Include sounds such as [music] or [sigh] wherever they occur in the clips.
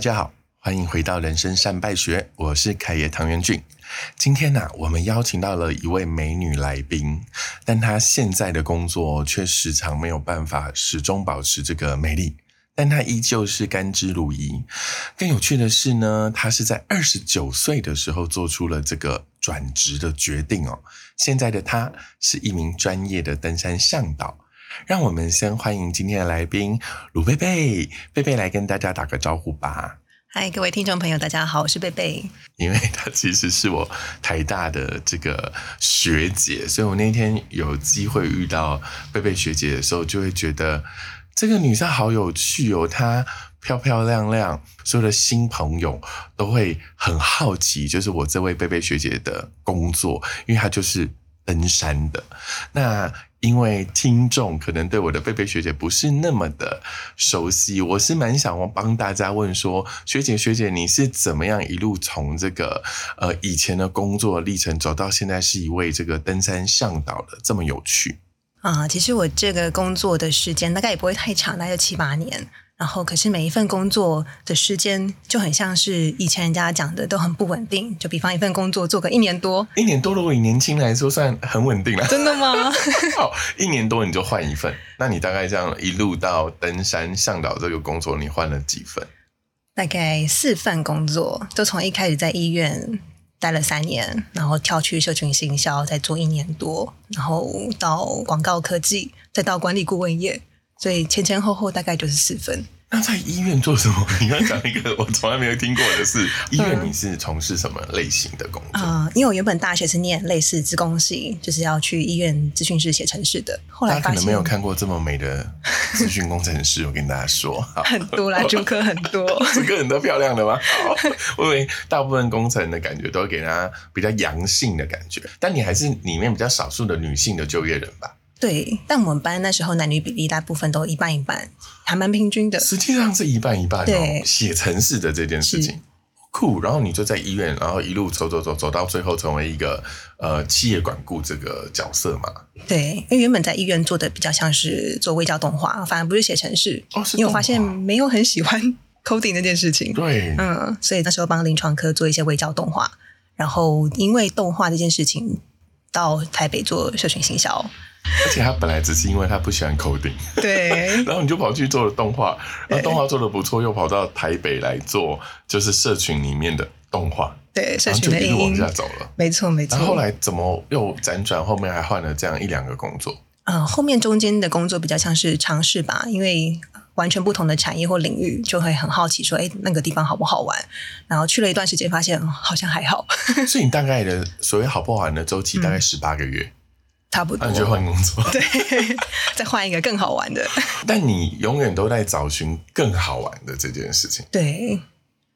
大家好，欢迎回到人生善败学，我是凯爷唐元俊。今天呢、我们邀请到了一位美女来宾，但她现在的工作却时常没有办法始终保持这个美丽，但她依旧是甘之如饴。更有趣的是呢，她是在二十九岁的时候做出了这个转职的决定哦。现在的她是一名专业的登山向导。让我们先欢迎今天的来宾鲁贝贝，贝贝来跟大家打个招呼吧。嗨，各位听众朋友，大家好，我是贝贝。因为她其实是我台大的这个学姐，所以我那天有机会遇到贝贝学姐的时候，就会觉得这个女生好有趣哦，她漂漂亮亮，所有的新朋友都会很好奇，就是我这位贝贝学姐的工作，因为她就是登山的。那因为听众可能对我的贝贝学姐不是那么的熟悉，我是蛮想帮大家问说，学姐学姐，你是怎么样一路从这个呃以前的工作历程走到现在是一位这个登山向导的这么有趣？啊，其实我这个工作的时间大概也不会太长，大概七八年。然后，可是每一份工作的时间就很像是以前人家讲的都很不稳定。就比方一份工作做个一年多，一年多如果以年轻来说算很稳定了。真的吗？[laughs] 好，一年多你就换一份，那你大概这样一路到登山向导这个工作，你换了几份？大概四份工作，就从一开始在医院待了三年，然后跳去社群行销，再做一年多，然后到广告科技，再到管理顾问业，所以前前后后大概就是四分。那在医院做什么？你刚讲一个我从来没有听过的事，[laughs] 医院你是从事什么类型的工作？啊、因为我原本大学是念类似资工系，就是要去医院咨询室写程式的。后来发现家可能没有看过这么美的资讯工程师，我跟大家说，[laughs] 很多啦，主科很多。主 [laughs] 科很多漂亮的吗？我以为大部分工程的感觉都会给人家比较阳性的感觉，但你还是里面比较少数的女性的就业人吧？对，但我们班那时候男女比例大部分都一半一半，还蛮平均的。实际上是一半一半哦对。写程式的这件事情是酷，然后你就在医院，然后一路走走走走到最后成为一个呃企业管顾这个角色嘛。对，因为原本在医院做的比较像是做微教动画，反而不是写程式。哦，是因为我发现没有很喜欢 coding 那件事情。对，嗯，所以那时候帮临床科做一些微教动画，然后因为动画这件事情到台北做社群行销。而且他本来只是因为他不喜欢 coding，对，[laughs] 然后你就跑去做了动画，然后动画做的不错，又跑到台北来做就是社群里面的动画，对，社然后群就一路往下，走了。没错没错。然后后来怎么又辗转，后面还换了这样一两个工作？嗯，后面中间的工作比较像是尝试吧，因为完全不同的产业或领域，就会很好奇说，哎，那个地方好不好玩？然后去了一段时间，发现嗯好像还好，[laughs] 所以你大概的所谓好不好玩的周期大概十八个月，差不多那你。就换工作。[laughs] 对，[laughs] 再换一个更好玩的。但你永远都在找寻更好玩的这件事情，对，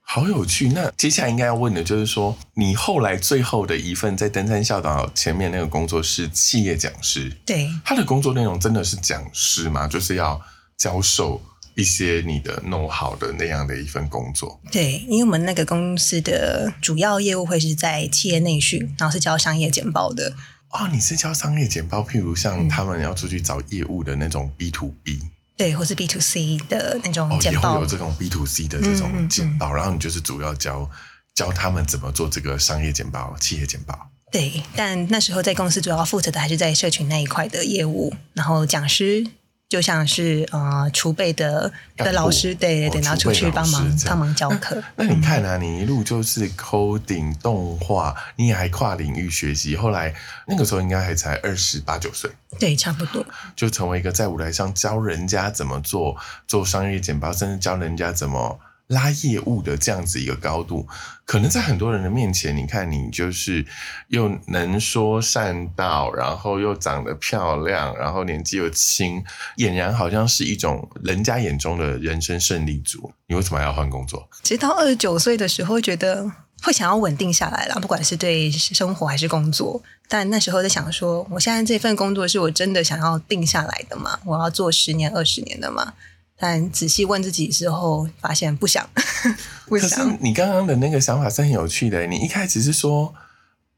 好有趣。那接下来应该要问的就是说，你后来最后的一份在登山校导前面那个工作是企业讲师，对，他的工作内容真的是讲师吗？就是要教授一些你的弄好的那样的一份工作。对，因为我们那个公司的主要业务会是在企业内训，然后是教商业简报的。哦，你是教商业简报，譬如像嗯他们要出去找业务的那种 B to B，、对，或是 B to C 的那种哦，也会简报。有这种 B to C 的这种嗯嗯简报，然后你就是主要教教他们怎么做这个商业简报、企业简报。对，但那时候在公司主要负责的还是在社群那一块的业务，然后讲师就像是呃储备的的老师，对对对，哦然后出去帮忙帮忙教课。那你看啊，你一路就是 coding 动画，你也还跨领域学习，后来那个时候应该还才二十八九岁，对，差不多。就成为一个在舞台上教人家怎么做做商业简报，甚至教人家怎么拉业务的这样子一个高度，可能在很多人的面前，你看你就是又能说善道，然后又长得漂亮，然后年纪又轻，俨然好像是一种人家眼中的人生胜利组。你为什么还要换工作？其实到二十九岁的时候，觉得会想要稳定下来啦，不管是对生活还是工作。但那时候在想说，我现在这份工作是我真的想要定下来的吗？我要做十年、二十年的吗？但仔细问自己之后，发现不想，[laughs] 不可是。你刚刚的那个想法是很有趣的。你一开始是说，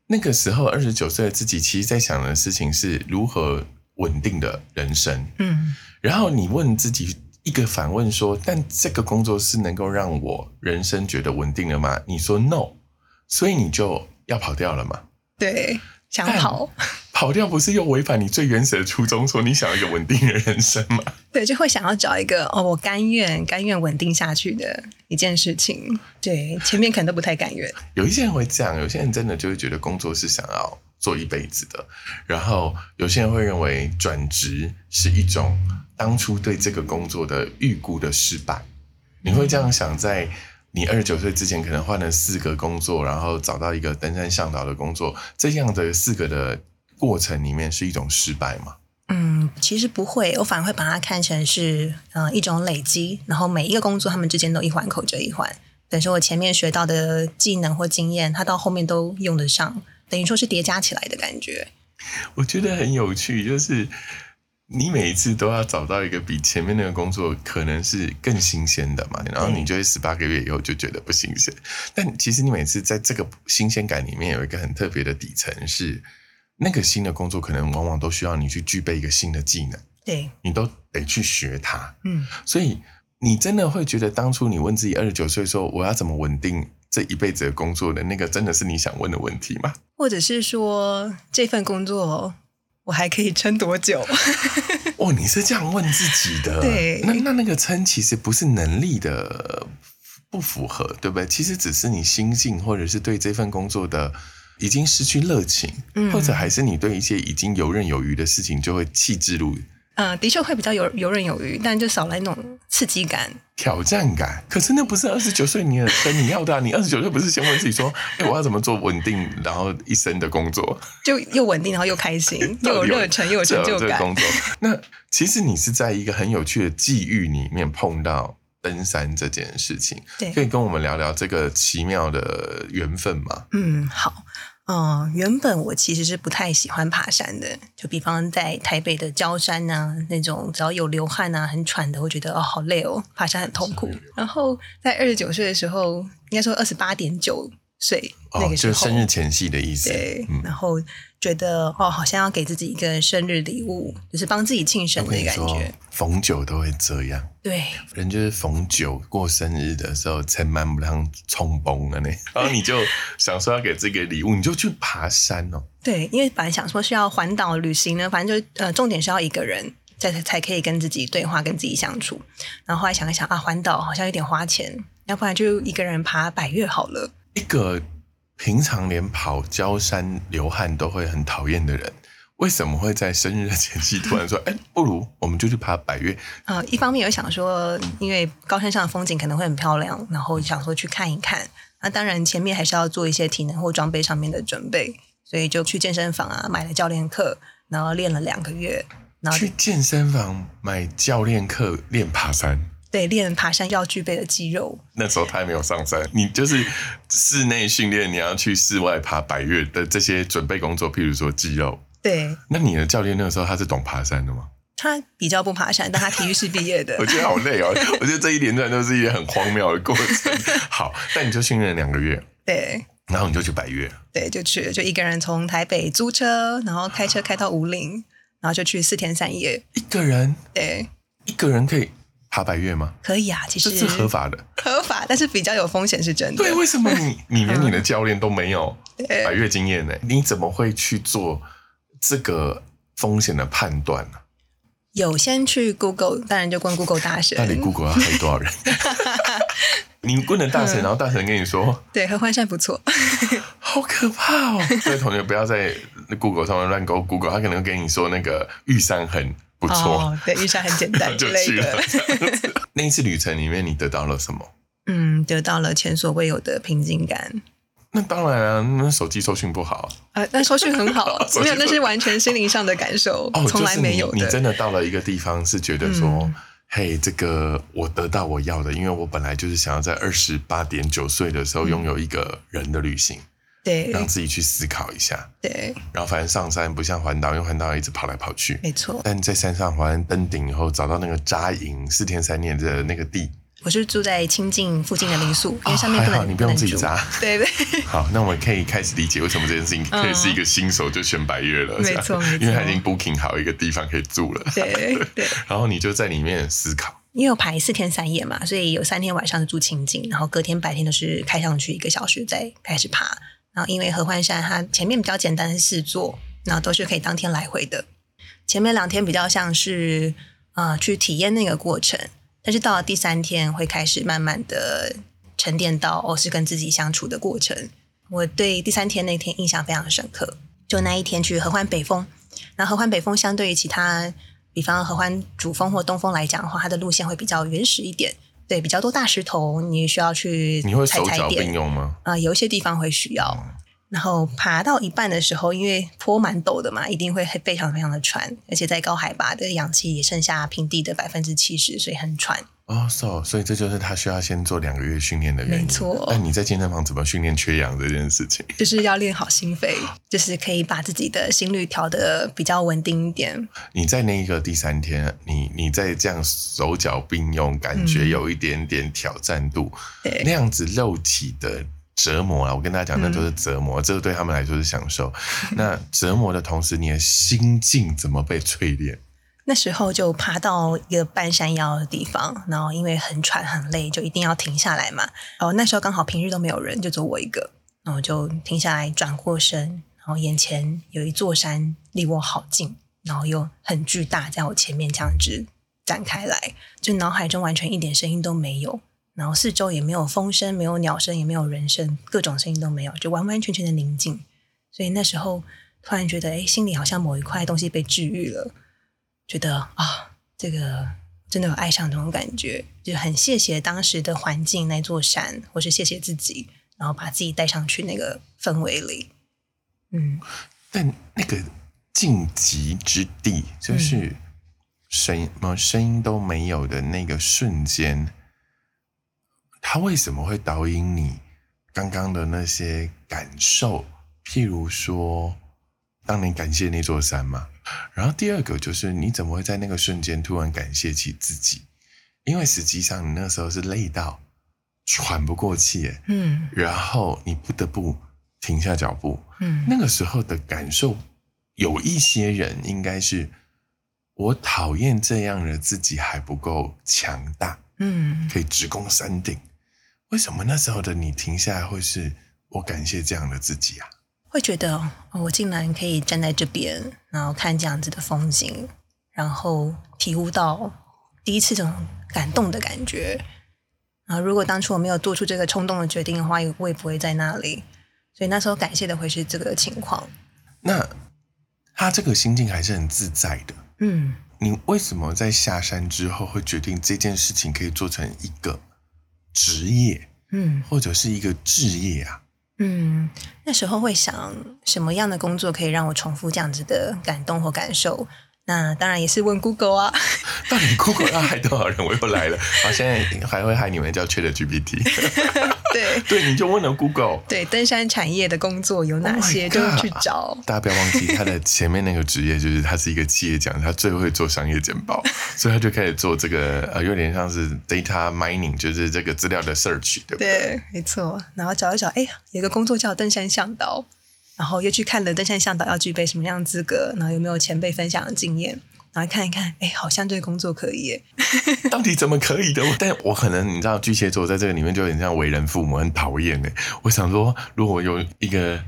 那个时候二十九岁的自己，其实在想的事情是如何稳定的人生。嗯，然后你问自己一个反问说：“但这个工作是能够让我人生觉得稳定的吗？”你说 “no”，所以你就要跑掉了嘛？对，想但跑，跑掉不是又违反你最原始的初衷，说你想要一个稳定的人生吗？[laughs] 对，就会想要找一个哦，我甘愿甘愿稳定下去的一件事情。对，前面可能都不太甘愿。有一些人会这样，有些人真的就会觉得工作是想要做一辈子的，然后有些人会认为转职是一种当初对这个工作的预估的失败。你会这样想，在你二十九岁之前可能换了四个工作，然后找到一个登山向导的工作，这样的四个的过程里面是一种失败吗？嗯，其实不会，我反而会把它看成是呃一种累积，然后每一个工作他们之间都一环扣着一环。等于说我前面学到的技能或经验，它到后面都用得上，等于说是叠加起来的感觉。我觉得很有趣，就是你每一次都要找到一个比前面那个工作可能是更新鲜的嘛，然后你就会十八个月以后就觉得不新鲜。但其实你每次在这个新鲜感里面有一个很特别的底层是，那个新的工作可能往往都需要你去具备一个新的技能，对，你都得去学它。嗯，所以你真的会觉得，当初你问自己二十九岁说我要怎么稳定这一辈子的工作的那个，真的是你想问的问题吗？或者是说这份工作我还可以撑多久？[laughs] 哦，你是这样问自己的，对那那那个撑其实不是能力的不符合，对不对？其实只是你心境，或者是对这份工作的已经失去热情，嗯或者还是你对一些已经游刃有余的事情就会弃之如嗯、的确会比较游游刃有余，但就少了那种刺激感。挑战感。可是那不是二十九岁你的跟你要的、啊，[laughs] 你二十九岁不是先问自己说，哎，我要怎么做稳定然后一生的工作？[laughs] 就又稳定，然后又开心，[laughs] 又有热忱，又有成就感。这个工作。那其实你是在一个很有趣的际遇里面碰到登山这件事情，对可以跟我们聊聊这个奇妙的缘分吗？嗯，好。嗯，原本我其实是不太喜欢爬山的，就比方在台北的郊山呐、那种只要有流汗啊、很喘的，会觉得哦好累哦，爬山很痛苦。然后在二十九岁的时候，应该说二十八点九岁那哦，个时候，就是生日前夕的意思。对，嗯，然后觉得哦，好像要给自己一个生日礼物，就是帮自己庆生的感觉。，逢九都会这样。对，人就是逢九过生日的时候，才满不当冲崩了呢。[laughs] 然后你就想说要给自己礼物，你就去爬山哦。对，因为本来想说是要环岛旅行呢，反正就呃，重点是要一个人才才可以跟自己对话，跟自己相处。然后后来想一想啊，环岛好像有点花钱，要不然就一个人爬百越好了。一个平常连跑焦山流汗都会很讨厌的人，为什么会在生日的前夕突然说：“哎，不如我们就去爬百越呃，一方面有想说，因为高山上的风景可能会很漂亮，然后想说去看一看。那当然前面还是要做一些体能或装备上面的准备，所以就去健身房啊买了教练课，然后练了两个月，？”然后去健身房买教练课练爬山。对练爬山要具备的肌肉。那时候他还没有上山，你就是室内训练，你要去室外爬百越的这些准备工作，譬如说肌肉。对那你的教练那个时候他是懂爬山的吗？他比较不爬山，但他体育系毕业的我。觉得好累哦，我觉得这一连串都是一件很荒谬的过程。好，但你就训练了两个月，[laughs] 对然后你就去百越，对，就去，就一个人从台北租车，然后开车开到五岭，然后就去四天三夜。一个人对，一个人可以爬百越吗？可以啊，其实这是合法的。合法，但是比较有风险是真的。对，为什么你你连你的教练都没有 [laughs] 对百越经验呢？你怎么会去做这个风险的判断呢？有先去 Google，当然就问 Google 大神。那你 Google 要害多少人？[laughs] 你问了大神，然后大神跟你说对合欢山不错，[laughs] 好可怕哦！所以同学不要在 Google 上面乱勾 Google，他可能跟你说那个玉山很不错，哦，对，玉山很简单 [laughs] 之就类去了的。[laughs] 那一次旅程里面，你得到了什么？嗯，得到了前所未有的平静感。那当然啊，那手机收讯不好呃，那收讯很好 [laughs] 没有，那是完全心灵上的感受，哦，从来没有的。你真的到了一个地方，是觉得说，嗯嘿，这个我得到我要的，因为我本来就是想要在二十八点九岁的时候拥有一个人的旅行，对让自己去思考一下。对，然后反正上山不像环岛，因为环岛一直跑来跑去。没错。但在山上环登顶以后，找到那个扎营四天三夜的那个地，我是住在清境附近的民宿，因为上面不能还好你不用自己扎对对，[laughs] 好，那我们可以开始理解为什么这件事情可以是一个新手就选百月了，没错没错因为他已经 booking 好一个地方可以住了。对对，[laughs] 然后你就在里面思考，因为我排四天三夜嘛，所以有三天晚上是住清境，然后隔天白天都是开上去一个小时再开始爬。然后因为合欢山它前面比较简单的四座，然后都是可以当天来回的。前面两天比较像是啊去体验那个过程，但是到了第三天会开始慢慢的沉淀到哦是跟自己相处的过程。我对第三天那天印象非常深刻，就那一天去合欢北峰。那合欢北峰相对于其他。比方合欢主峰或东峰来讲的话，它的路线会比较原始一点，对，比较多大石头，你需要去你会手脚并用吗？啊，有一些地方会需要。然后爬到一半的时候，因为坡蛮陡的嘛，一定会非常非常的喘，而且在高海拔的氧气也剩下平地的百分之七十，所以很喘。哦，so，所以这就是他需要先做两个月训练的原因。没错。那你在健身房怎么训练缺氧这件事情？就是要练好心肺，就是可以把自己的心率调的比较稳定一点。你在那一个第三天，你你在这样手脚并用，感觉有一点点挑战度。对。那样子肉体的折磨啊，我跟大家讲，那都是折磨，这个对他们来说是享受。那折磨的同时，你的心境怎么被淬炼？那时候就爬到一个半山腰的地方，然后因为很喘很累，就一定要停下来嘛。然后那时候刚好平日都没有人，就只有我一个，然后就停下来转过身，然后眼前有一座山离我好近，然后又很巨大，在我前面这样子展开来，就脑海中完全一点声音都没有，然后四周也没有风声，没有鸟声，也没有人声，各种声音都没有，就完完全全的宁静。所以那时候突然觉得，哎，心里好像某一块东西被治愈了。觉得啊，这个真的有爱上这种感觉，就很谢谢当时的环境那座山，或是谢谢自己，然后把自己带上去那个氛围里。嗯，但那个晋级之地，就是声什么声音都没有的那个瞬间，他为什么会导引你刚刚的那些感受？譬如说。当你感谢那座山嘛，然后第二个就是你怎么会在那个瞬间突然感谢起自己？因为实际上你那时候是累到喘不过气，嗯，然后你不得不停下脚步，嗯，那个时候的感受，有一些人应该是我讨厌这样的自己还不够强大，嗯，可以直攻山顶。为什么那时候的你停下来会是我感谢这样的自己啊？会觉得我竟然可以站在这边，然后看这样子的风景，然后体悟到第一次这种感动的感觉。啊，如果当初我没有做出这个冲动的决定的话，我也不会在那里。所以那时候感谢的会是这个情况。那他这个心境还是很自在的。嗯，你为什么在下山之后会决定这件事情可以做成一个职业？嗯，或者是一个置业啊？嗯，那时候会想什么样的工作可以让我重复这样子的感动或感受？那当然也是问 Google 啊，[laughs] 到底 Google 要害多少人？我又来了，好，现在还会害你们叫 Chat GPT。[laughs] 对对，你就问了 Google，对登山产业的工作有哪些，就去找。大家不要忘记，他的前面那个职业就是他是一个企业家，他最会做商业简报，[laughs] 所以他就开始做这个呃，有点像是 data mining，就是这个资料的 search，对不对？对，没错。然后找一找，哎，有个工作叫登山向导。然后又去看了登山向导要具备什么样资格，然后有没有前辈分享的经验，来看一看，哎，好像这个工作可以耶。[laughs] 到底怎么可以的？但我可能你知道，巨蟹座在这个里面就有点像为人父母，很讨厌哎。我想说，如果有一个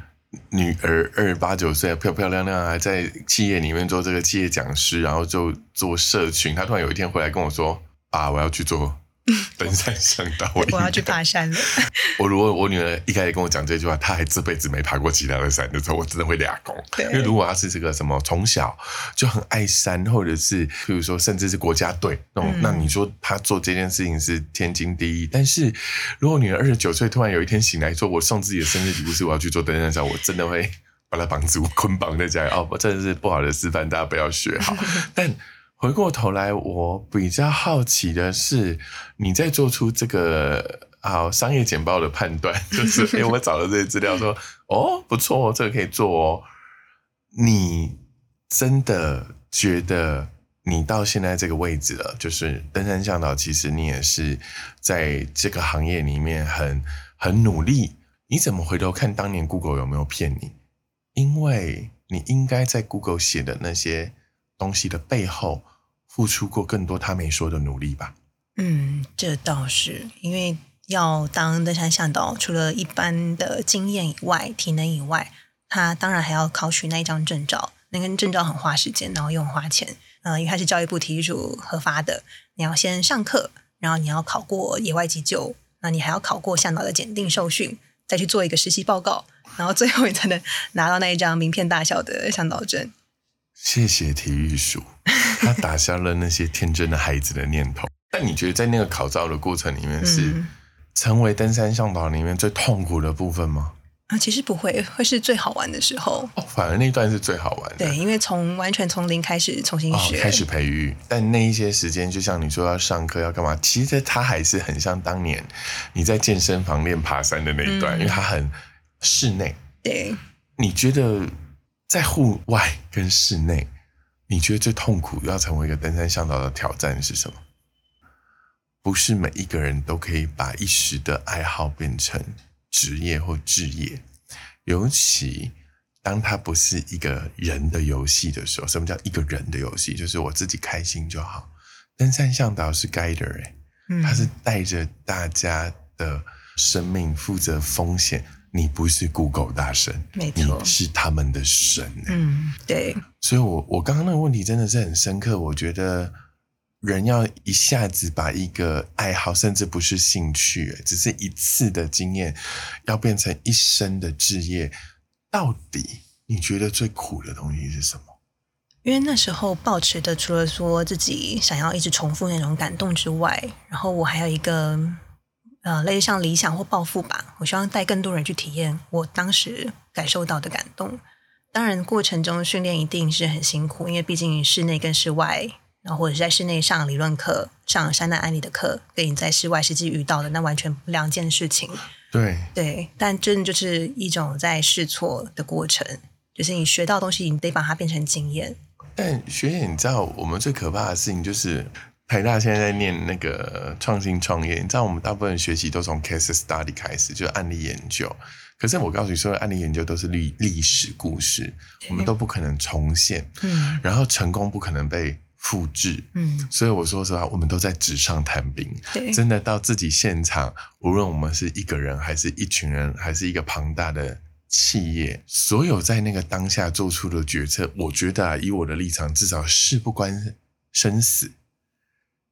女儿二十八九岁，漂漂亮亮，还在企业里面做这个企业讲师，然后就做社群，她突然有一天回来跟我说：“啊，我要去做。”登山向导，我要去爬山了。[laughs] 我如果我女儿一开始跟我讲这句话，她还这辈子没爬过其他的山的时候，我真的会俩公。因为如果她是这个什么从小就很爱山，或者是比如说甚至是国家队那种，那你说她做这件事情是天经地义。但是如果女儿二十九岁突然有一天醒来说，我送自己的生日礼物是我要去做登山向我真的会把她绑住 [laughs] 捆绑在家里。哦，真的是不好的示范，大家不要学好。[laughs] 但回过头来，我比较好奇的是，你在做出这个好商业简报的判断，[laughs] 就是因为我找了这些资料，说哦不错哦，这个可以做哦。你真的觉得你到现在这个位置了，就是登山向导，其实你也是在这个行业里面很很努力。你怎么回头看当年 Google 有没有骗你？因为你应该在 Google 写的那些。东西的背后付出过更多他没说的努力吧？嗯，这倒是因为要当登山向导，除了一般的经验以外，体能以外，他当然还要考取那一张证照。那个证照很花时间，然后又很花钱。呃，因为它是教育部提出核发的，你要先上课，然后你要考过野外急救，那你还要考过向导的检定受训，再去做一个实习报告，然后最后你才能拿到那一张名片大小的向导证。谢谢体育署，他打消了那些天真的孩子的念头。但你觉得在那个考照的过程里面，是嗯成为登山向导里面最痛苦的部分吗？啊，其实不会，会是最好玩的时候。哦，反而那段是最好玩的。对，因为从完全从零开始重新哦，学，开始培育，但那一些时间，就像你说要上课要干嘛，其实它还是很像当年你在健身房练爬山的那一段，嗯因为它很室内。对，你觉得在户外跟室内，你觉得最痛苦要成为一个登山向导的挑战是什么？不是每一个人都可以把一时的爱好变成职业或置业，尤其当它不是一个人的游戏的时候。什么叫一个人的游戏？就是我自己开心就好。登山向导是 guider，他是带着大家的生命负责风险。你不是 Google 大神，没错你是他们的神、欸。嗯，对，所以我我刚刚那个问题真的是很深刻。我觉得人要一下子把一个爱好，甚至不是兴趣，欸只是一次的经验，要变成一生的置业，到底你觉得最苦的东西是什么？因为那时候保持的除了说自己想要一直重复那种感动之外，然后我还有一个呃类似像理想或抱负吧，我希望带更多人去体验我当时感受到的感动。当然，过程中训练一定是很辛苦，因为毕竟室内跟室外，然后或者是在室内上理论课、上山难安利的课，跟你在室外实际遇到的那完全两件事情。对，对，但真的就是一种在试错的过程，就是你学到东西，你得把它变成经验。但学姐，你知道我们最可怕的事情就是台大现在在念那个创新创业，你知道我们大部分学习都从 case study 开始，就是案例研究。可是我告诉你，所有案例研究都是历历史故事，我们都不可能重现，嗯然后成功不可能被复制。嗯，所以我说实话，我们都在纸上谈兵。对，真的到自己现场，无论我们是一个人，还是一群人，还是一个庞大的企业，所有在那个当下做出的决策，我觉得啊，以我的立场，至少事不关生死。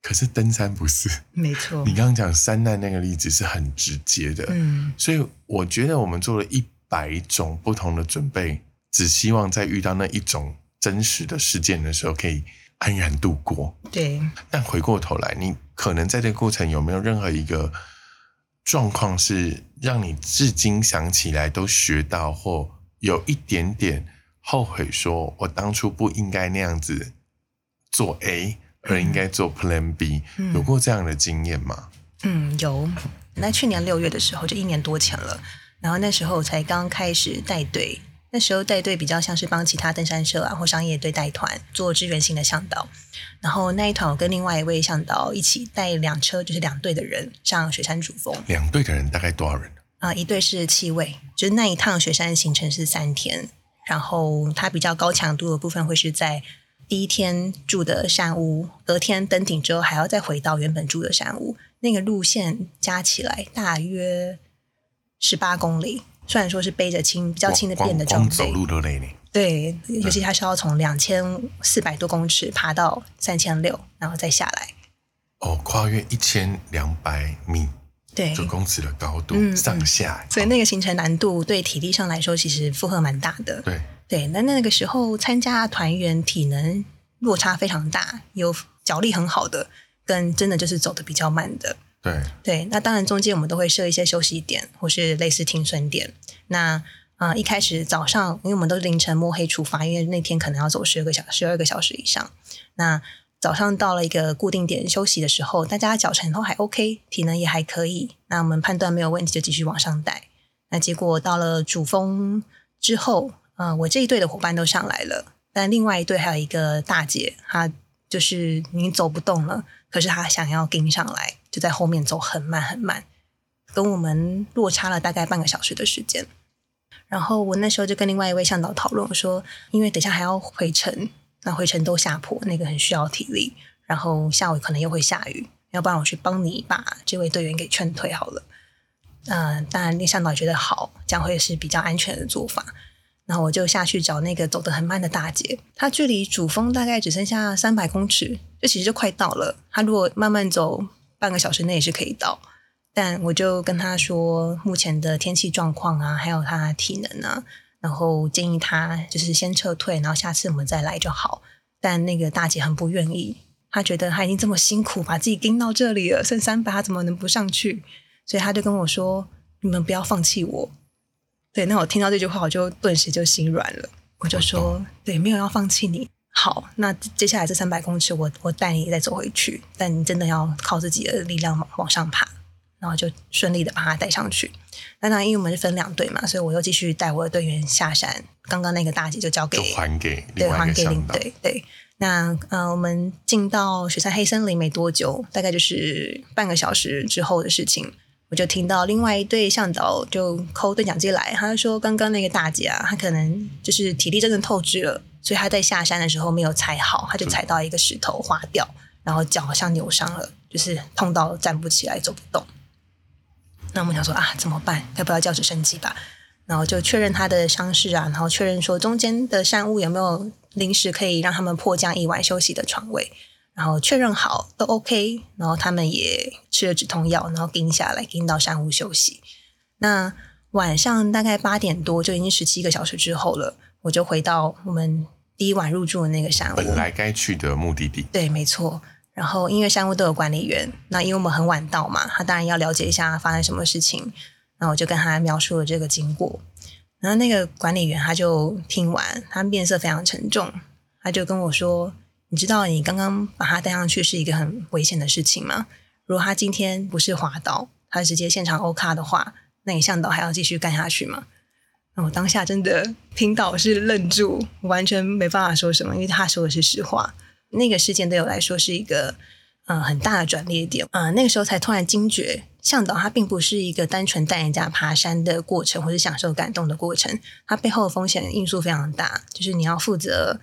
可是登山不是，没错你。刚刚讲山难那个例子是很直接的，嗯所以我觉得我们做了一百种不同的准备，只希望在遇到那一种真实的事件的时候，可以安然度过。对，但回过头来，你可能在这个过程有没有任何一个状况是让你至今想起来都学到，或有一点点后悔，说我当初不应该那样子做 A，而应该做 Plan B，、嗯有过这样的经验吗？嗯，有。那去年六月的时候，就一年多前了。然后那时候才刚开始带队，那时候带队比较像是帮其他登山社啊或商业队带团做支援性的向导。然后那一团我跟另外一位向导一起带两车，就是两队的人上雪山主峰。两队的人大概多少人？啊、一队是七位，就是那一趟雪山行程是三天，然后它比较高强度的部分会是在第一天住的山屋，隔天登顶之后还要再回到原本住的山屋，那个路线加起来大约十八公里。虽然说是背着轻比较轻的光便的装光走，路都累呢。对，尤其他是要从两千四百多公尺爬到三千六，然后再下来。哦，跨越一千两百米对，九公尺的高度、嗯上下，所以那个行程难度对体力上来说，其实负荷蛮大的。对，对，那那个时候参加团员体能落差非常大，有脚力很好的，跟真的就是走的比较慢的。对，对，那当然中间我们都会设一些休息点或是类似停损点。那啊、呃一开始早上，因为我们都是凌晨摸黑出发，因为那天可能要走十二个小十二个小时以上。那早上到了一个固定点休息的时候，大家脚程都还 OK，体能也还可以。那我们判断没有问题，就继续往上带。那结果到了主峰之后，呃，我这一队的伙伴都上来了，但另外一队还有一个大姐，她就是已经走不动了，可是她想要跟上来，就在后面走很慢很慢，跟我们落差了大概半个小时的时间。然后我那时候就跟另外一位向导讨论，我说，因为等下还要回程，那回程都下坡，那个很需要体力，然后下午可能又会下雨，要不然我去帮你把这位队员给劝退好了。嗯、当然，那向导觉得好，这样会是比较安全的做法。然后我就下去找那个走得很慢的大姐，她距离主峰大概只剩下三百公尺，就其实就快到了。她如果慢慢走，半个小时内也是可以到。但我就跟她说目前的天气状况啊，还有她的体能啊，然后建议她就是先撤退，然后下次我们再来就好。但那个大姐很不愿意，她觉得她已经这么辛苦把自己盯到这里了，剩三百，她怎么能不上去？所以她就跟我说：“你们不要放弃我。”对，那我听到这句话，我就顿时就心软了。我就说：“对，没有要放弃你。好，那接下来这三百公尺，我我带你再走回去，但你真的要靠自己的力量往往上爬。”然后就顺利的把他带上去。那当然，因为我们是分两队嘛，所以我又继续带我的队员下山。刚刚那个大姐就交给就还给对还给领。队对。那呃，我们进到雪山黑森林没多久，大概就是半个小时之后的事情，我就听到另外一对向导就扣对讲机来，他就说刚刚那个大姐啊，她可能就是体力真的透支了，所以她在下山的时候没有踩好，她就踩到一个石头滑掉，然后脚好像扭伤了，就是痛到站不起来，走不动。那我们想说啊，怎么办？要不要叫直升机吧？然后就确认他的伤势啊，然后确认说中间的山屋有没有临时可以让他们迫降一晚休息的床位，然后确认好都 OK，然后他们也吃了止痛药，然后盯下来，盯到山屋休息。那晚上大概八点多，就已经十七个小时之后了，我就回到我们第一晚入住的那个山屋。本来该去的目的地，对，没错。然后因为山屋都有管理员，那因为我们很晚到嘛，他当然要了解一下发生什么事情。然后我就跟他描述了这个经过。然后那个管理员他就听完，他面色非常沉重，他就跟我说：“你知道你刚刚把他带上去是一个很危险的事情吗？如果他今天不是滑倒，他直接现场 O 卡的话，那你向导还要继续干下去吗？”那我当下真的听到是愣住，完全没办法说什么，因为他说的是实话。那个事件对我来说是一个嗯、呃很大的转捩点，嗯、那个时候才突然惊觉，向导他并不是一个单纯带人家爬山的过程，或是享受感动的过程，他背后的风险因素非常大，就是你要负责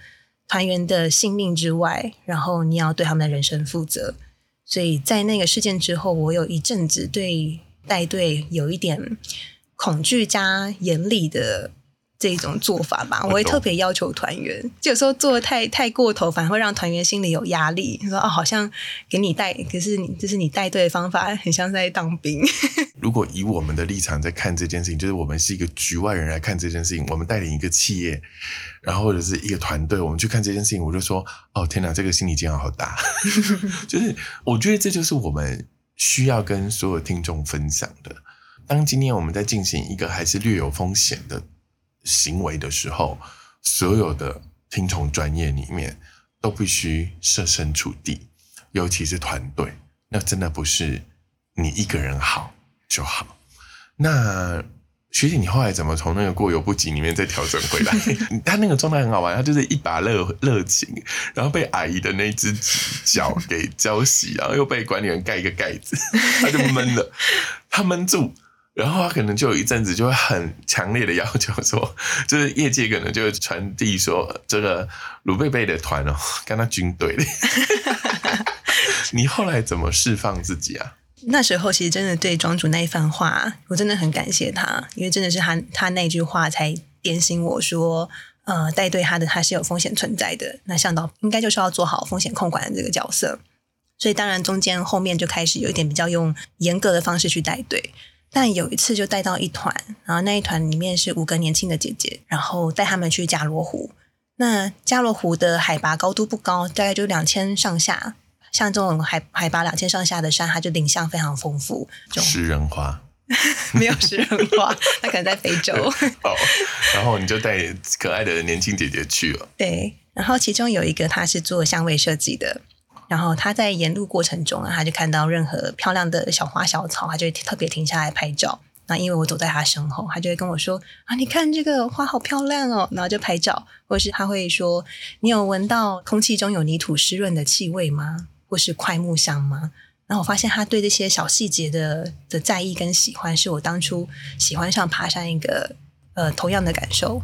团员的性命之外，然后你要对他们的人生负责。所以在那个事件之后，我有一阵子对带队有一点恐惧加严厉的这种做法吧，我我会特别要求团员，就有时候做的太太过头，反而会让团员心里有压力。说哦，好像给你带，可是你就是你带队的方法，很像在当兵。[laughs] 如果以我们的立场在看这件事情，就是我们是一个局外人来看这件事情，我们带领一个企业，然后或者是一个团队，我们去看这件事情，我就说：哦，天哪，这个心理煎熬好大。就是我觉得这就是我们需要跟所有听众分享的。当今天我们在进行一个还是略有风险的行为的时候，所有的听从专业里面都必须设身处地，尤其是团队，那真的不是你一个人好就好。那学姐，你后来怎么从那个过犹不及里面再调整回来？[laughs] 他那个状态很好玩，他就是一把热热情，然后被阿姨的那只脚给浇熄，然后又被管理员盖一个盖子，他就闷了，他闷住。然后他可能就有一阵子就会很强烈的要求说，[laughs] 就是业界可能就会传递说，这个鲁贝贝的团哦，[laughs] 跟他军队的。[laughs] 你后来怎么释放自己啊？那时候其实真的对庄主那一番话，我真的很感谢他，因为真的是他他那句话才点醒我说，呃，带队他的他是有风险存在的，那向导应该就是要做好风险控管的这个角色。所以当然中间后面就开始有一点比较用严格的方式去带队，但有一次就带到一团，然后那一团里面是五个年轻的姐姐，然后带他们去加罗湖。那加罗湖的海拔高度不高，大概就两千上下。像这种海海拔两千上下的山，它就林相非常丰富，这种食人花 [laughs] 没有食人花，[laughs] 它可能在非洲。哦，然后你就带可爱的年轻姐姐去了。对，然后其中有一个她是做香味设计的，然后他在沿路过程中啊，他就看到任何漂亮的小花小草，他就会特别停下来拍照。那因为我走在他身后，他就会跟我说：“啊，你看这个花好漂亮哦。”然后就拍照，或是他会说：“你有闻到空气中有泥土湿润的气味吗？或是快木香吗？”然后我发现他对这些小细节的的在意跟喜欢，是我当初喜欢上爬山一个呃同样的感受。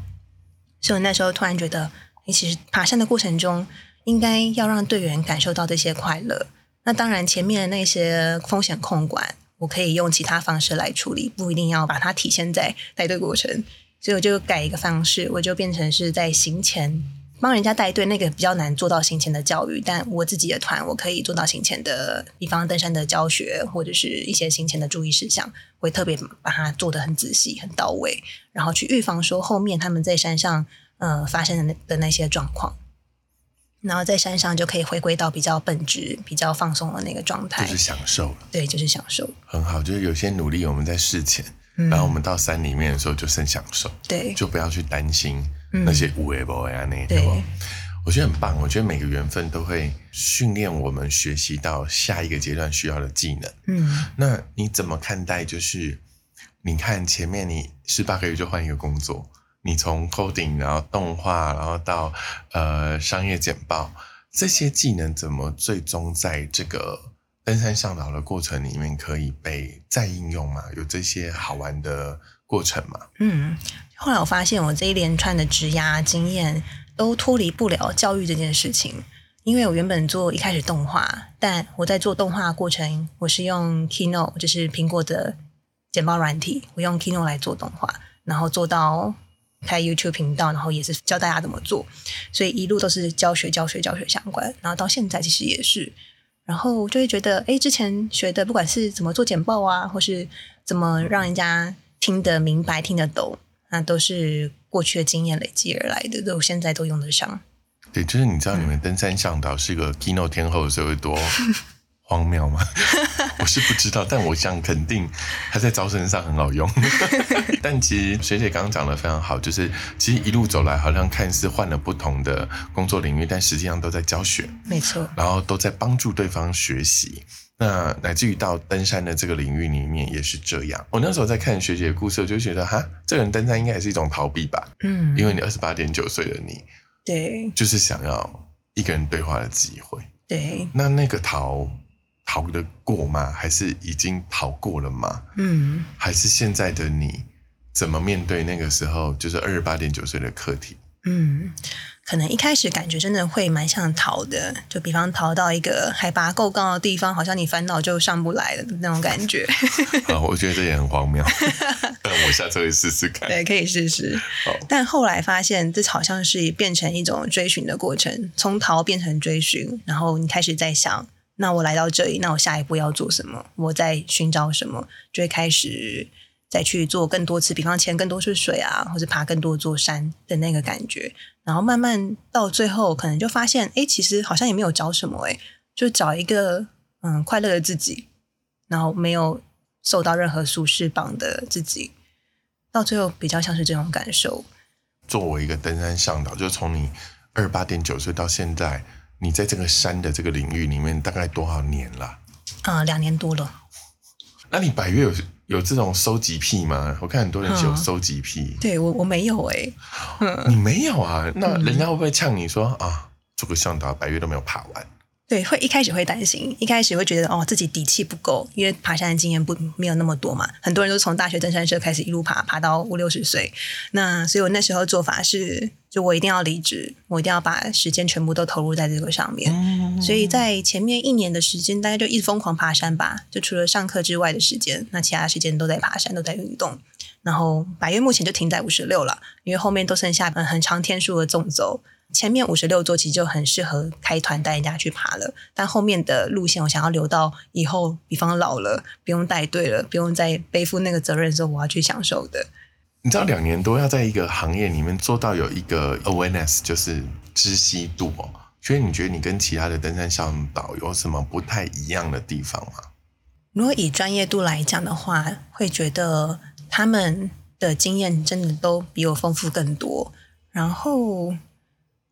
所以我那时候突然觉得，诶，其实爬山的过程中，应该要让队员感受到这些快乐。那当然，前面的那些风险控管，我可以用其他方式来处理，不一定要把它体现在 [laughs] 带队过程。所以我就改一个方式，我就变成是在行前帮人家带队，那个比较难做到行前的教育，但我自己的团我可以做到行前的，比方登山的教学或者是一些行前的注意事项，会特别把它做得很仔细、很到位，然后去预防说后面他们在山上呃发生的那的那些状况。然后在山上就可以回归到比较本质、比较放松的那个状态，就是享受了。对，就是享受。很好，就是有些努力我们在事前，然后我们到山里面的时候就剩享受，对，就不要去担心那些无为不为啊那对些。我觉得很棒，我觉得每个缘分都会训练我们学习到下一个阶段需要的技能。嗯那你怎么看待？就是你看前面你十八个月就换一个工作，你从 coding 然后动画，然后到呃商业简报，这些技能怎么最终在这个登山向导的过程里面可以被再应用吗？有这些好玩的过程吗？嗯。后来我发现，我这一连串的职涯经验都脱离不了教育这件事情。因为我原本做一开始动画，但我在做动画过程，我是用 Keynote，就是苹果的简报软体，我用 Keynote 来做动画，然后做到开 YouTube 频道，然后也是教大家怎么做，所以一路都是教学、教学、教学相关。然后到现在其实也是，然后就会觉得，哎，之前学的不管是怎么做简报啊，或是怎么让人家听得明白、听得懂，那都是过去的经验累积而来的，都现在都用得上。对，就是你知道你们登山向导是一个 keynote 天后的时候有多荒谬吗？[laughs] 我是不知道，但我想肯定它在招生上很好用。[laughs] 但其实学姐刚刚讲的非常好，就是其实一路走来，好像看似换了不同的工作领域，但实际上都在教学，没错，然后都在帮助对方学习。那乃至于到登山的这个领域里面也是这样。我那时候在看学姐的故事，我就觉得哈，这个人登山应该也是一种逃避吧，嗯，因为你二十八点九岁的你，对就是想要一个人对话的机会。对，那那个逃逃得过吗？还是已经逃过了吗？嗯。还是现在的你怎么面对那个时候就是二十八点九岁的课题？嗯，可能一开始感觉真的会蛮像逃的，就比方逃到一个海拔够高的地方，好像你烦恼就上不来了那种感觉。[laughs] 啊，我觉得这也很荒谬，[laughs] 但我下次会试试看。对，可以试试好。但后来发现，这好像是变成一种追寻的过程，从逃变成追寻，然后你开始在想，那我来到这里，那我下一步要做什么？我在寻找什么？就会开始再去做更多次，比方潜更多次水啊，或者爬更多座山的那个感觉。然后慢慢到最后，可能就发现，哎，其实好像也没有找什么，哎，就找一个嗯快乐的自己，然后没有受到任何舒适绑的自己，到最后比较像是这种感受。作为一个登山向导，就从你二十八点九岁到现在，你在这个山的这个领域里面大概多少年了？啊、两年多了。那你百越有有这种收集癖吗？我看很多人是有嗯收集癖，对我我没有哎、你没有啊？那嗯人家会不会呛你说啊，做个向导百越都没有爬完？对，会一开始会担心，一开始会觉得哦自己底气不够，因为爬山的经验不没有那么多嘛。很多人都从大学登山社开始一路爬，爬到五六十岁。那所以我那时候做法是，就我一定要离职，我一定要把时间全部都投入在这个上面。嗯所以在前面一年的时间，大概就一直疯狂爬山吧，就除了上课之外的时间，那其他时间都在爬山，都在运动。然后百月目前就停在五十六了，因为后面都剩下嗯很长天数的纵走。前面五十六座其实就很适合开团带人家去爬了，但后面的路线我想要留到以后，比方老了不用带队了，不用再背负那个责任的时候，我要去享受的。你知道两年多要在一个行业里面做到有一个 awareness，就是知悉度哦。所以你觉得你跟其他的登山向导有什么不太一样的地方吗？如果以专业度来讲的话，会觉得他们的经验真的都比我丰富更多。然后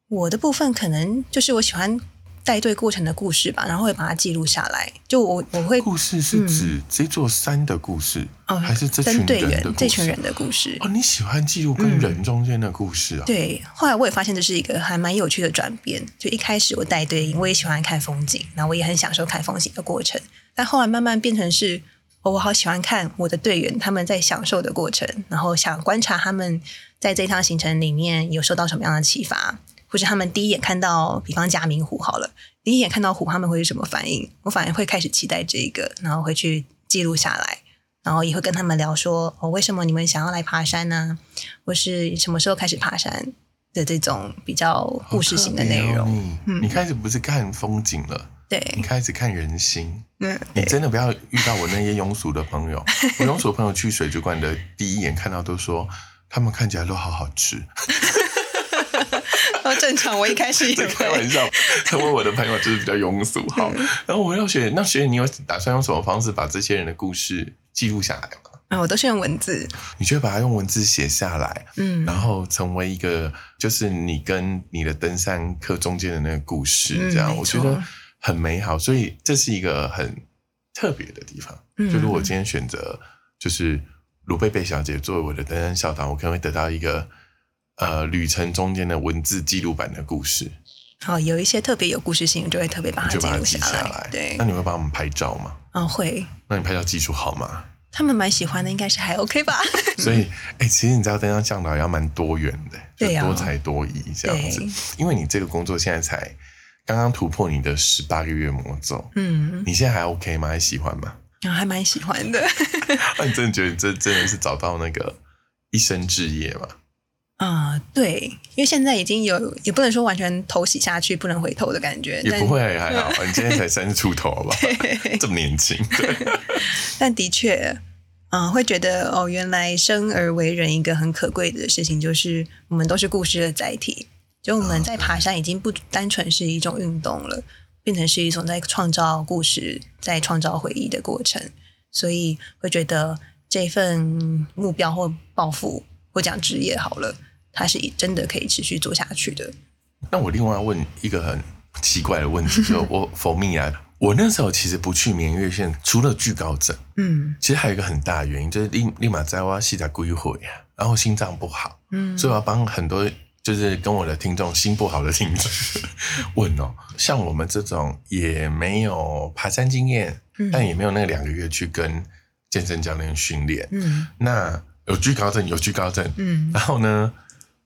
我的部分可能就是我喜欢带队过程的故事吧，然后会把它记录下来。就我我会故事是指这座山的故事，嗯还是这群队？员这群人的故事。哦，你喜欢记录跟人中间的故事啊？对，后来我也发现这是一个还蛮有趣的转变。就一开始我带队，我也喜欢看风景，然后我也很享受看风景的过程。但后来慢慢变成是，哦我好喜欢看我的队员他们在享受的过程，然后想观察他们在这趟行程里面有受到什么样的启发，或者他们第一眼看到，比方嘉明湖好了，第一眼看到虎他们会是什么反应，我反而会开始期待这个，然后会去记录下来，然后也会跟他们聊说哦，为什么你们想要来爬山呢？或是什么时候开始爬山的这种比较故事型的内容。你你开始不是看风景了，对你对，开始看人心。嗯，你真的不要遇到我那些庸俗的朋友。我庸俗的朋友去水族馆的第一眼看到都说，他们看起来都好好吃。[laughs] 哦，正常，我一开始也在 [laughs] 开玩笑，成为我的朋友就是比较庸俗。好，然后我要学，那学你有打算用什么方式把这些人的故事记录下来吗？啊，我都是用文字，你就会把它用文字写下来，嗯，然后成为一个就是你跟你的登山客中间的那个故事，这样、嗯我觉得很美好。所以这是一个很特别的地方。嗯就如果今天选择就是卢贝贝小姐作为我的登山校长，我可能会得到一个呃旅程中间的文字记录版的故事，好，有一些特别有故事性，就会特别把它就把它记录下来。对那，你会帮我们拍照吗？嗯，会，那你拍照技术好吗？他们蛮喜欢的，应该是还 OK 吧？[laughs] 所以，哎、其实你知道登山向导也要蛮多元的，就对呀多才多艺这样子。因为你这个工作现在才刚刚突破你的十八个月魔咒，嗯，你现在还 OK 吗？还喜欢吗？我还蛮喜欢的。[laughs] 那你真的觉得这真的是找到那个一生志业吗？啊、对，因为现在已经有，也不能说完全头洗下去不能回头的感觉，也不会，还好。你今天才三十出头，好不好？这么年轻，对，[laughs] 但的确，嗯、会觉得哦，原来生而为人一个很可贵的事情，就是我们都是故事的载体。就我们在爬山已经不单纯是一种运动了，变成是一种在创造故事、在创造回忆的过程。所以会觉得这份目标或抱负，或讲职业好了，它是真的可以持续做下去的。那我另外问一个很奇怪的问题，就我 [laughs] 否命啊，我那时候其实不去明月线，除了惧高症，嗯其实还有一个很大的原因，就是立立马在挖西在归回啊，然后心脏不好，嗯。所以我要帮很多就是跟我的听众心不好的听众 [laughs] 问哦，像我们这种也没有爬山经验，嗯但也没有那两个月去跟健身教练训练，嗯。那有惧高症，有惧高症，嗯。然后呢，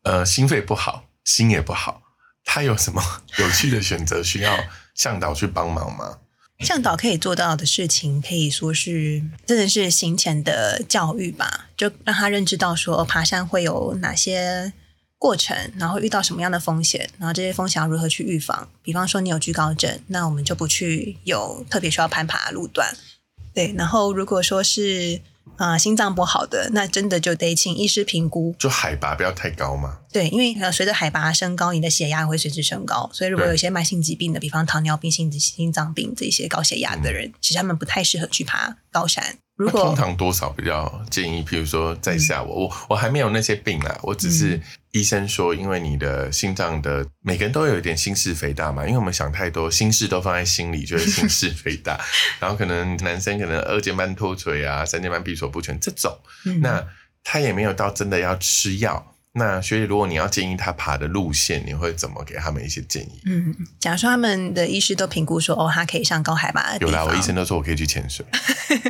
呃，心肺不好，心也不好，他有什么 [laughs] 有趣的选择需要向导去帮忙吗？向导可以做到的事情，可以说是真的是行前的教育吧，就让他认知到说，爬山会有哪些过程，然后遇到什么样的风险，然后这些风险要如何去预防。比方说你有惧高症，那我们就不去有特别需要攀爬的路段。对，然后如果说是啊、呃心脏不好的，那真的就得请医师评估。就海拔不要太高嘛。对，因为呃随着海拔升高，你的血压也会随之升高，所以如果有一些慢性疾病的，比方糖尿病、心心脏病这些高血压的人，其实他们不太适合去爬高山。如那通常多少比较建议？譬如说在下我，我我还没有那些病啦，我只是医生说，因为你的心脏的每个人都有一点心室肥大嘛，因为我们想太多，心事都放在心里，就是心室肥大。[laughs] 然后可能男生可能二尖瓣脱垂啊，三尖瓣闭锁不全这种，嗯那他也没有到真的要吃药。那学姐如果你要建议他爬的路线，你会怎么给他们一些建议？嗯，假如说他们的医师都评估说，哦，他可以上高海拔有啦，我医生都说我可以去潜水。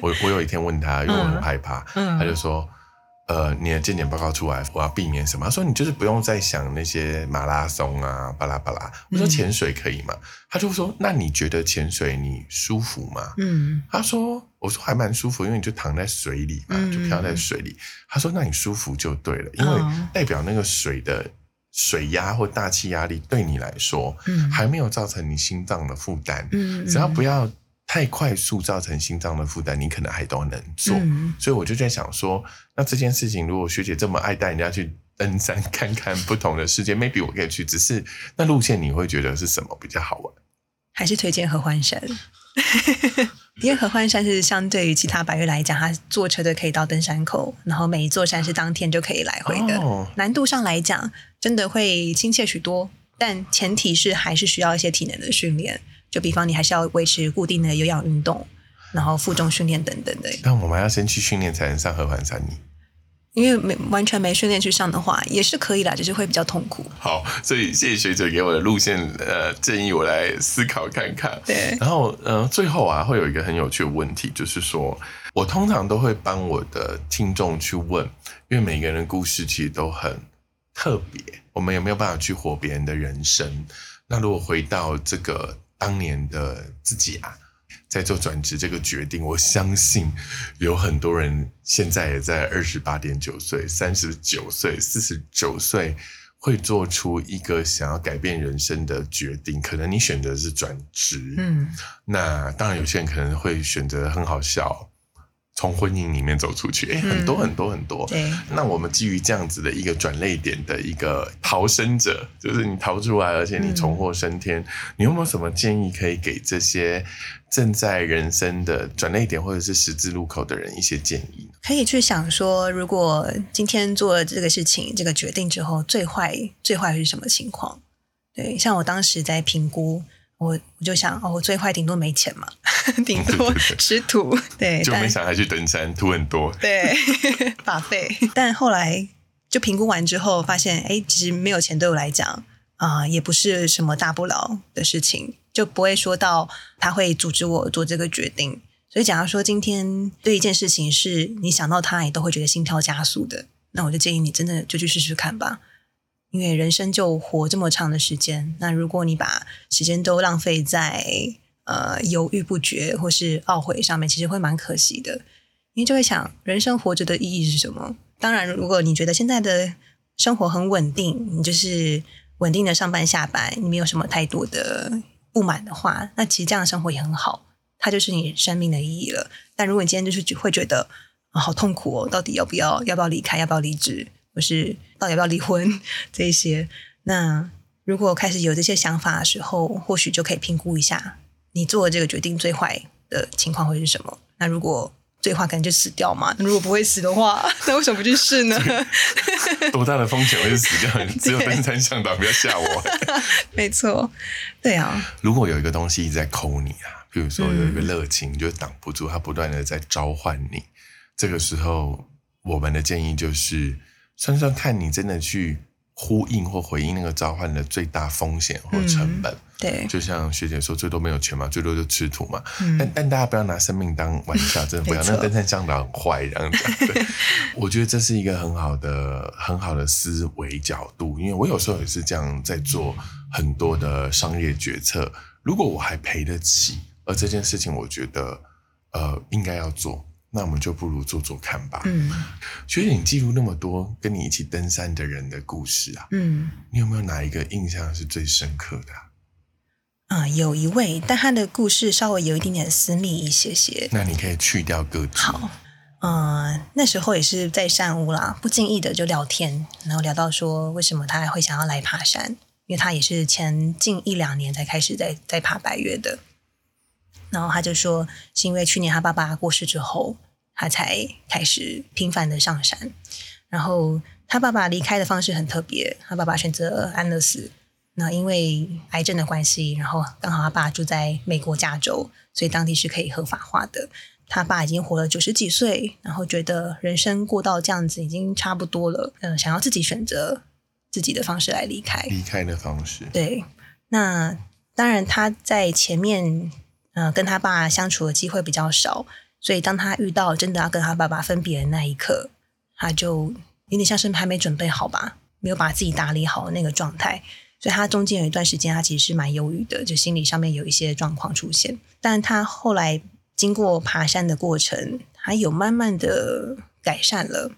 我我有一天问他，因为我很害怕，嗯他就说：“呃，你的健检报告出来，我要避免什么？”他说：“你就是不用再想那些马拉松啊，巴拉巴拉。”我说：“嗯潜水可以吗？”他就说：“那你觉得潜水你舒服吗？”嗯他说：“我说还蛮舒服，因为你就躺在水里嘛，嗯就漂在水里。”他说：“那你舒服就对了，因为哦代表那个水的水压或大气压力对你来说，嗯还没有造成你心脏的负担。嗯，只要不要太快速造成心脏的负担，你可能还都能做。嗯所以我就在想说，那这件事情如果学姐这么爱带人家去登山看看不同的世界，maybe 我可以去。只是那路线你会觉得是什么比较好玩？还是推荐合欢山。[laughs] 因为合欢山是相对于其他百岳来讲，它坐车的可以到登山口，然后每一座山是当天就可以来回的。哦难度上来讲，真的会亲切许多，但前提是还是需要一些体能的训练。就比方你还是要维持固定的有氧运动，然后负重训练等等的。那我们要先去训练才能上合欢山。你因为没完全没训练去上的话，也是可以啦，只是会比较痛苦。好，所以谢谢学姐给我的路线呃建议，我来思考看看。对然后呃，最后啊，会有一个很有趣的问题，就是说我通常都会帮我的听众去问，因为每个人的故事其实都很特别，我们有没有办法去活别人的人生？那如果回到这个当年的自己啊，在做转职这个决定，我相信有很多人现在也在二十八点九岁、三十九岁、四十九岁。会做出一个想要改变人生的决定，可能你选择是转职，嗯，那当然有些人可能会选择很好笑，从婚姻里面走出去，哎，很多很多很多。对，那我们基于这样子的一个转类点的一个逃生者，就是你逃出来，而且你重获升天，你有没有什么建议可以给这些？正在人生的转捩点或者是十字路口的人一些建议，可以去想说，如果今天做了这个事情、这个决定之后，最坏最坏是什么情况？对，像我当时在评估，我我就想，哦，我最坏顶多没钱嘛，[laughs] 顶多吃土，对，就没想还去登山，土很多，对，[laughs] 把费。但后来就评估完之后，发现，哎，其实没有钱对我来讲啊，也不是什么大不了的事情。就不会说到他会阻止我做这个决定，所以假如说今天对一件事情是你想到他你都会觉得心跳加速的，那我就建议你真的就去试试看吧，因为人生就活这么长的时间，那如果你把时间都浪费在呃犹豫不决或是懊悔上面，其实会蛮可惜的，因为就会想人生活着的意义是什么？当然，如果你觉得现在的生活很稳定，你就是稳定的上班下班，你没有什么太多的。不满的话，那其实这样的生活也很好，它就是你生命的意义了。但如果你今天就是会觉得啊，好痛苦哦，到底要不要要不要离开，要不要离职，或是到底要不要离婚这一些，那如果开始有这些想法的时候，或许就可以评估一下，你做的这个决定最坏的情况会是什么？那如果最坏可能就死掉嘛？如果不会死的话，[laughs] 那为什么不去试呢？[laughs] 多大的风险会死掉？[laughs] 只有登山向导，不要吓我。没错，对啊。如果有一个东西一直在抠你啊，比如说有一个热情，就挡不住，它不断的在召唤你。这个时候，我们的建议就是算算看你真的去。呼应或回应那个召唤的最大风险或成本，对，就像学姐说，最多没有钱嘛，最多就吃土嘛。但但大家不要拿生命当玩笑，真的不要。那登山向导很坏这样子。[laughs] 我觉得这是一个很好的很好的思维角度，因为我有时候也是这样在做很多的商业决策。如果我还赔得起，而这件事情我觉得呃应该要做。那我们就不如做做看吧。嗯，学姐，你记录那么多跟你一起登山的人的故事啊，嗯，你有没有哪一个印象是最深刻的？啊，有一位，但他的故事稍微有一点点私密一些些。那你可以去掉个好，嗯，那时候也是在山屋啦，不经意的就聊天，然后聊到说为什么他还会想要来爬山，因为他也是前近一两年才开始在在爬白月的。然后他就说，是因为去年他爸爸过世之后，他才开始频繁的上山。然后他爸爸离开的方式很特别，他爸爸选择安乐死。那因为癌症的关系，然后刚好他爸住在美国加州，所以当地是可以合法化的。他爸已经活了九十几岁，然后觉得人生过到这样子已经差不多了，嗯，想要自己选择自己的方式来离开。离开的方式。对，那当然他在前面。嗯，跟他爸相处的机会比较少，所以当他遇到真的要跟他爸爸分别的那一刻，他就有点像是还没准备好吧，没有把自己打理好那个状态，所以他中间有一段时间，他其实是蛮忧郁的，就心理上面有一些状况出现。但他后来经过爬山的过程，他有慢慢的改善了。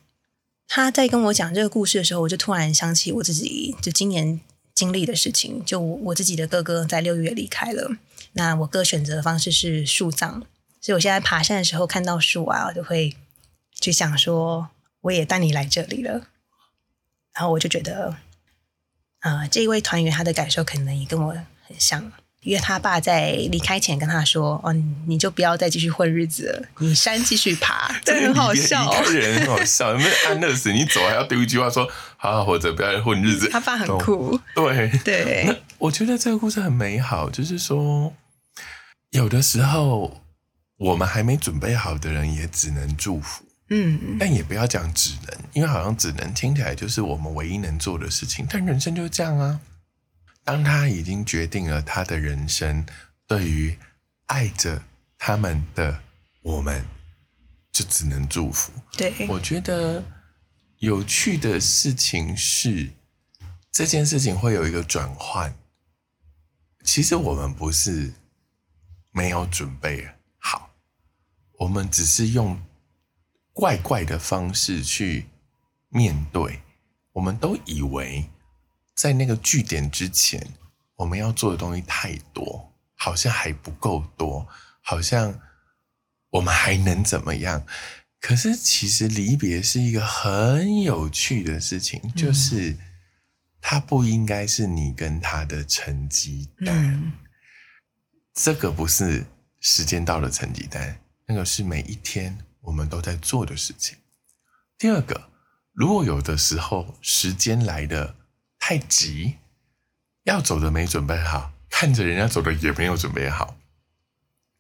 他在跟我讲这个故事的时候，我就突然想起我自己就今年经历的事情，就我自己的哥哥在六月离开了。那我哥选择的方式是树葬，所以我现在爬山的时候看到树啊，我就会去想说，我也带你来这里了。然后我就觉得，呃，这一位团员他的感受可能也跟我很像，因为他爸在离开前跟他说：“哦，你就不要再继续混日子了，你山继续爬。[laughs] ”这很好笑，离开 [laughs] 人很好笑，有没有安乐死？你走还要丢一句话说：“好好活着，不要混日子。”他爸很酷，对 [laughs] 对。我觉得这个故事很美好，就是说。有的时候，我们还没准备好的人，也只能祝福。嗯，但也不要讲只能，因为好像只能听起来就是我们唯一能做的事情。但人生就是这样啊。当他已经决定了他的人生，对于爱着他们的我们，就只能祝福。对，我觉得有趣的事情是，这件事情会有一个转换。其实我们不是没有准备好，我们只是用怪怪的方式去面对。我们都以为在那个据点之前，我们要做的东西太多，好像还不够多，好像我们还能怎么样？可是其实离别是一个很有趣的事情，就是它不应该是你跟他的成绩单，这个不是时间到了成绩单，那个是每一天我们都在做的事情。第二个。如果有的时候时间来的太急，要走的没准备好，看着人家走的也没有准备好，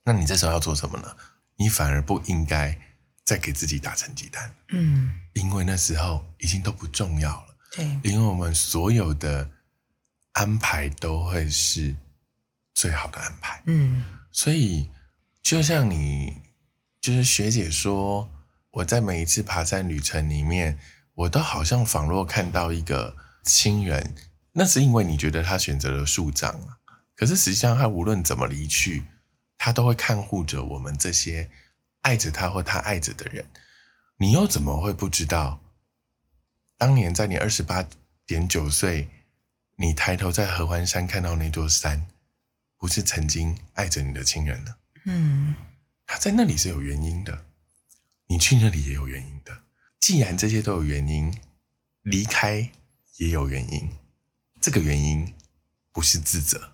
那你这时候要做什么呢？你反而不应该再给自己打成绩单，嗯，因为那时候已经都不重要了，对，因为我们所有的安排都会是最好的安排，嗯，所以就像你就是学姐说，我在每一次爬山旅程里面。我都好像仿若看到一个亲人，那是因为你觉得他选择了树葬啊。可是实际上，他无论怎么离去，他都会看护着我们这些爱着他或他爱着的人。你又怎么会不知道，当年在你二十八点九岁，你抬头在合欢山看到那座山，不是曾经爱着你的亲人呢？嗯，他在那里是有原因的，你去那里也有原因的。既然这些都有原因，离开也有原因。这个原因不是自责，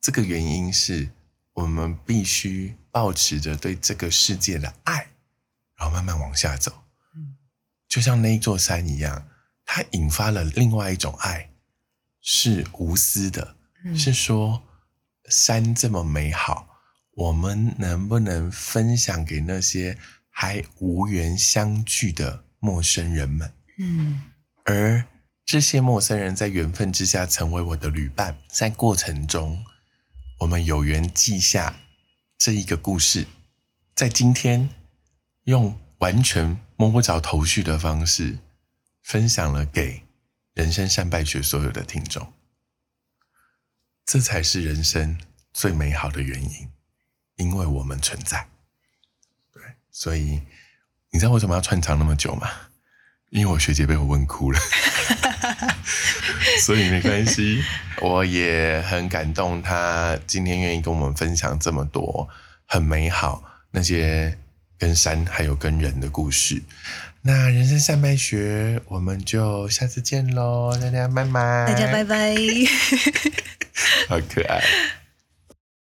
这个原因是我们必须保持着对这个世界的爱，然后慢慢往下走。就像那一座山一样，它引发了另外一种爱，是无私的，是说山这么美好，我们能不能分享给那些？还无缘相聚的陌生人们，嗯，而这些陌生人在缘分之下成为我的旅伴，在过程中，我们有缘记下这一个故事，在今天用完全摸不着头绪的方式分享了给人生善败学所有的听众，这才是人生最美好的原因，因为我们存在。对所以，你知道为什么要串场那么久吗？因为我学姐被我问哭了，[laughs] 所以没关系。我也很感动，她今天愿意跟我们分享这么多很美好那些跟山还有跟人的故事。那人生善败学，我们就下次见喽，大家拜拜，大家拜拜，[laughs] 好可爱。